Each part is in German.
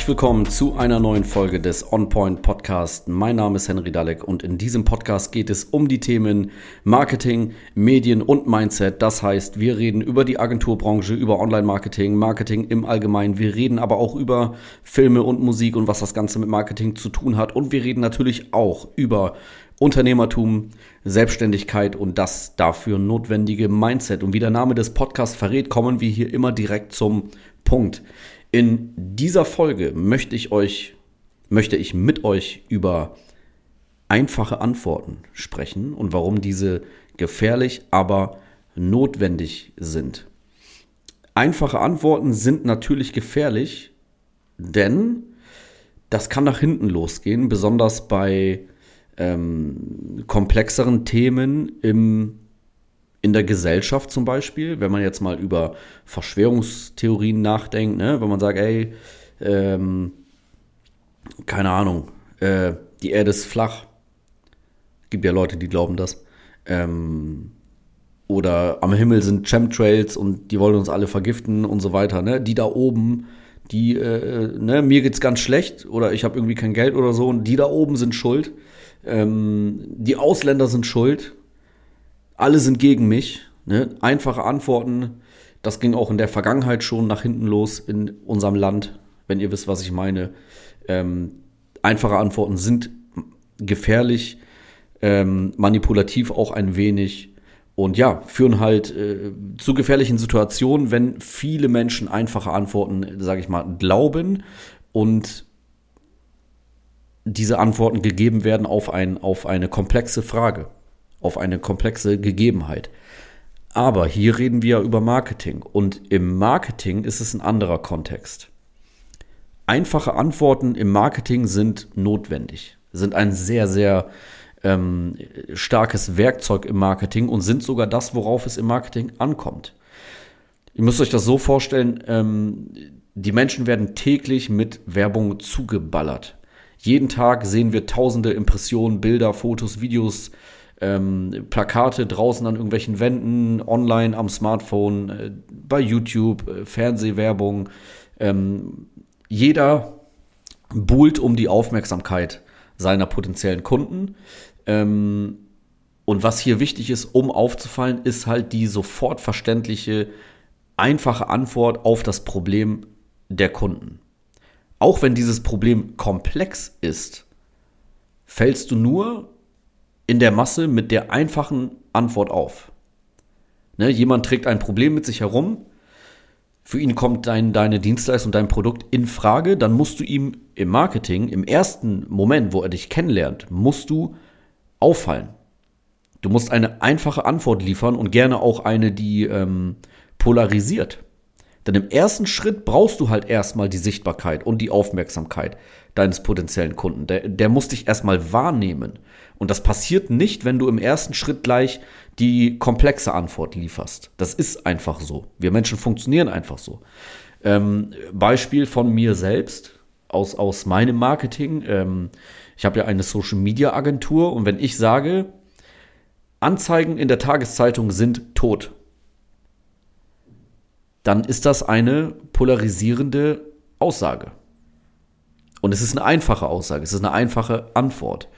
Herzlich willkommen zu einer neuen Folge des On Point Podcast. Mein Name ist Henry Dalek und in diesem Podcast geht es um die Themen Marketing, Medien und Mindset. Das heißt, wir reden über die Agenturbranche, über Online-Marketing, Marketing im Allgemeinen. Wir reden aber auch über Filme und Musik und was das Ganze mit Marketing zu tun hat. Und wir reden natürlich auch über Unternehmertum, Selbstständigkeit und das dafür notwendige Mindset. Und wie der Name des Podcasts verrät, kommen wir hier immer direkt zum Punkt. In dieser Folge möchte ich euch, möchte ich mit euch über einfache Antworten sprechen und warum diese gefährlich, aber notwendig sind. Einfache Antworten sind natürlich gefährlich, denn das kann nach hinten losgehen, besonders bei ähm, komplexeren Themen im in der Gesellschaft zum Beispiel, wenn man jetzt mal über Verschwörungstheorien nachdenkt, ne? wenn man sagt, ey, ähm, keine Ahnung, äh, die Erde ist flach. Gibt ja Leute, die glauben das. Ähm, oder am Himmel sind Chemtrails und die wollen uns alle vergiften und so weiter. Ne? Die da oben, die, äh, ne, mir geht's ganz schlecht oder ich habe irgendwie kein Geld oder so und die da oben sind schuld. Ähm, die Ausländer sind schuld alle sind gegen mich. Ne? Einfache Antworten. Das ging auch in der Vergangenheit schon nach hinten los in unserem Land, wenn ihr wisst, was ich meine. Ähm, einfache Antworten sind gefährlich, ähm, manipulativ auch ein wenig und ja, führen halt äh, zu gefährlichen Situationen, wenn viele Menschen einfache Antworten, sage ich mal, glauben und diese Antworten gegeben werden auf, ein, auf eine komplexe Frage auf eine komplexe Gegebenheit. Aber hier reden wir ja über Marketing und im Marketing ist es ein anderer Kontext. Einfache Antworten im Marketing sind notwendig, sind ein sehr, sehr ähm, starkes Werkzeug im Marketing und sind sogar das, worauf es im Marketing ankommt. Ihr müsst euch das so vorstellen, ähm, die Menschen werden täglich mit Werbung zugeballert. Jeden Tag sehen wir tausende Impressionen, Bilder, Fotos, Videos, ähm, Plakate draußen an irgendwelchen Wänden, online am Smartphone, äh, bei YouTube, äh, Fernsehwerbung. Ähm, jeder buhlt um die Aufmerksamkeit seiner potenziellen Kunden. Ähm, und was hier wichtig ist, um aufzufallen, ist halt die sofort verständliche, einfache Antwort auf das Problem der Kunden. Auch wenn dieses Problem komplex ist, fällst du nur in der Masse mit der einfachen Antwort auf. Ne, jemand trägt ein Problem mit sich herum, für ihn kommt dein, deine Dienstleistung, dein Produkt in Frage, dann musst du ihm im Marketing, im ersten Moment, wo er dich kennenlernt, musst du auffallen. Du musst eine einfache Antwort liefern und gerne auch eine, die ähm, polarisiert. Denn im ersten Schritt brauchst du halt erstmal die Sichtbarkeit und die Aufmerksamkeit deines potenziellen Kunden. Der, der muss dich erstmal wahrnehmen. Und das passiert nicht, wenn du im ersten Schritt gleich die komplexe Antwort lieferst. Das ist einfach so. Wir Menschen funktionieren einfach so. Ähm, Beispiel von mir selbst aus, aus meinem Marketing. Ähm, ich habe ja eine Social Media Agentur und wenn ich sage, Anzeigen in der Tageszeitung sind tot, dann ist das eine polarisierende Aussage. Und es ist eine einfache Aussage, es ist eine einfache Antwort.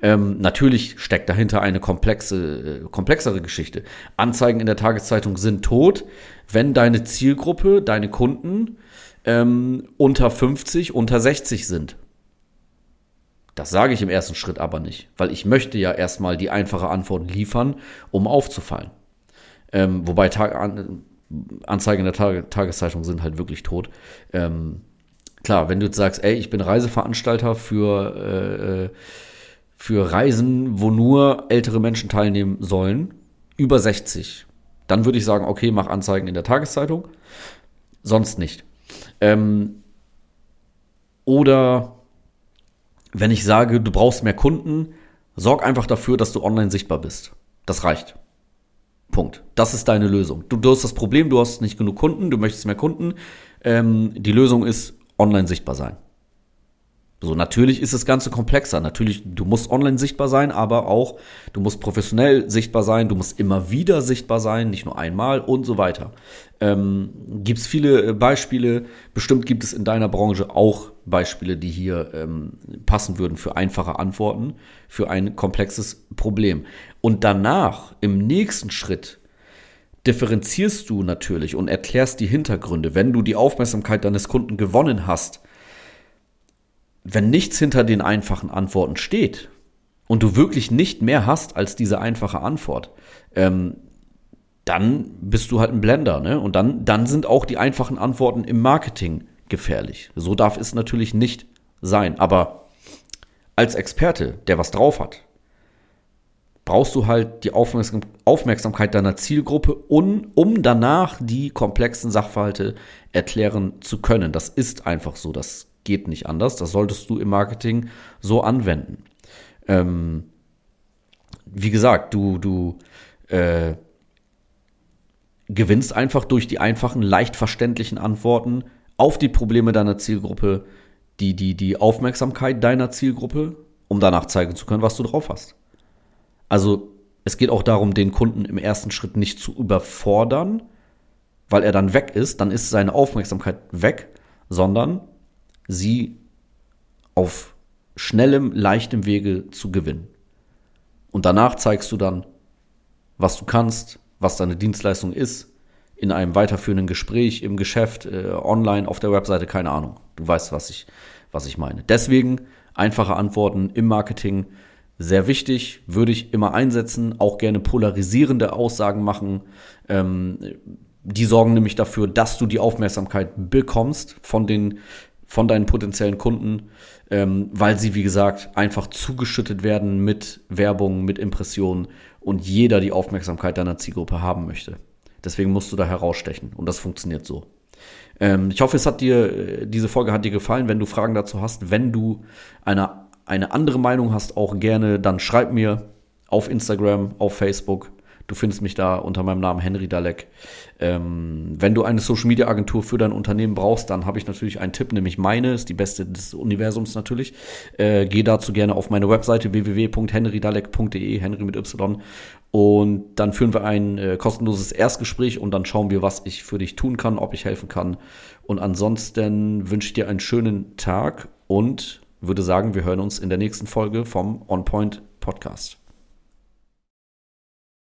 Ähm, natürlich steckt dahinter eine komplexe, äh, komplexere Geschichte. Anzeigen in der Tageszeitung sind tot, wenn deine Zielgruppe, deine Kunden ähm, unter 50, unter 60 sind. Das sage ich im ersten Schritt aber nicht, weil ich möchte ja erstmal die einfache Antwort liefern, um aufzufallen. Ähm, wobei Tag, Anzeigen in der Tag, Tageszeitung sind halt wirklich tot. Ähm, klar, wenn du jetzt sagst, ey, ich bin Reiseveranstalter für äh für Reisen, wo nur ältere Menschen teilnehmen sollen, über 60. Dann würde ich sagen, okay, mach Anzeigen in der Tageszeitung. Sonst nicht. Ähm, oder wenn ich sage, du brauchst mehr Kunden, sorg einfach dafür, dass du online sichtbar bist. Das reicht. Punkt. Das ist deine Lösung. Du, du hast das Problem, du hast nicht genug Kunden, du möchtest mehr Kunden. Ähm, die Lösung ist online sichtbar sein. So, natürlich ist das Ganze komplexer. Natürlich, du musst online sichtbar sein, aber auch, du musst professionell sichtbar sein, du musst immer wieder sichtbar sein, nicht nur einmal und so weiter. Ähm, gibt es viele äh, Beispiele, bestimmt gibt es in deiner Branche auch Beispiele, die hier ähm, passen würden für einfache Antworten, für ein komplexes Problem. Und danach, im nächsten Schritt, differenzierst du natürlich und erklärst die Hintergründe. Wenn du die Aufmerksamkeit deines Kunden gewonnen hast, wenn nichts hinter den einfachen Antworten steht und du wirklich nicht mehr hast als diese einfache Antwort, ähm, dann bist du halt ein Blender, ne? Und dann, dann sind auch die einfachen Antworten im Marketing gefährlich. So darf es natürlich nicht sein. Aber als Experte, der was drauf hat, brauchst du halt die Aufmerksam Aufmerksamkeit deiner Zielgruppe, um, um danach die komplexen Sachverhalte erklären zu können. Das ist einfach so. Das geht nicht anders. Das solltest du im Marketing so anwenden. Ähm, wie gesagt, du, du äh, gewinnst einfach durch die einfachen, leicht verständlichen Antworten auf die Probleme deiner Zielgruppe die, die, die Aufmerksamkeit deiner Zielgruppe, um danach zeigen zu können, was du drauf hast. Also es geht auch darum, den Kunden im ersten Schritt nicht zu überfordern, weil er dann weg ist, dann ist seine Aufmerksamkeit weg, sondern sie auf schnellem, leichtem Wege zu gewinnen. Und danach zeigst du dann, was du kannst, was deine Dienstleistung ist, in einem weiterführenden Gespräch, im Geschäft, äh, online, auf der Webseite, keine Ahnung. Du weißt, was ich, was ich meine. Deswegen einfache Antworten im Marketing sehr wichtig, würde ich immer einsetzen, auch gerne polarisierende Aussagen machen. Ähm, die sorgen nämlich dafür, dass du die Aufmerksamkeit bekommst von den von deinen potenziellen Kunden, ähm, weil sie, wie gesagt, einfach zugeschüttet werden mit Werbung, mit Impressionen und jeder die Aufmerksamkeit deiner Zielgruppe haben möchte. Deswegen musst du da herausstechen und das funktioniert so. Ähm, ich hoffe, es hat dir, diese Folge hat dir gefallen. Wenn du Fragen dazu hast, wenn du eine, eine andere Meinung hast, auch gerne, dann schreib mir auf Instagram, auf Facebook Du findest mich da unter meinem Namen Henry Dalek. Ähm, wenn du eine Social Media Agentur für dein Unternehmen brauchst, dann habe ich natürlich einen Tipp, nämlich meine, ist die beste des Universums natürlich. Äh, geh dazu gerne auf meine Webseite www.henrydalek.de, Henry mit Y. Und dann führen wir ein äh, kostenloses Erstgespräch und dann schauen wir, was ich für dich tun kann, ob ich helfen kann. Und ansonsten wünsche ich dir einen schönen Tag und würde sagen, wir hören uns in der nächsten Folge vom On Point Podcast.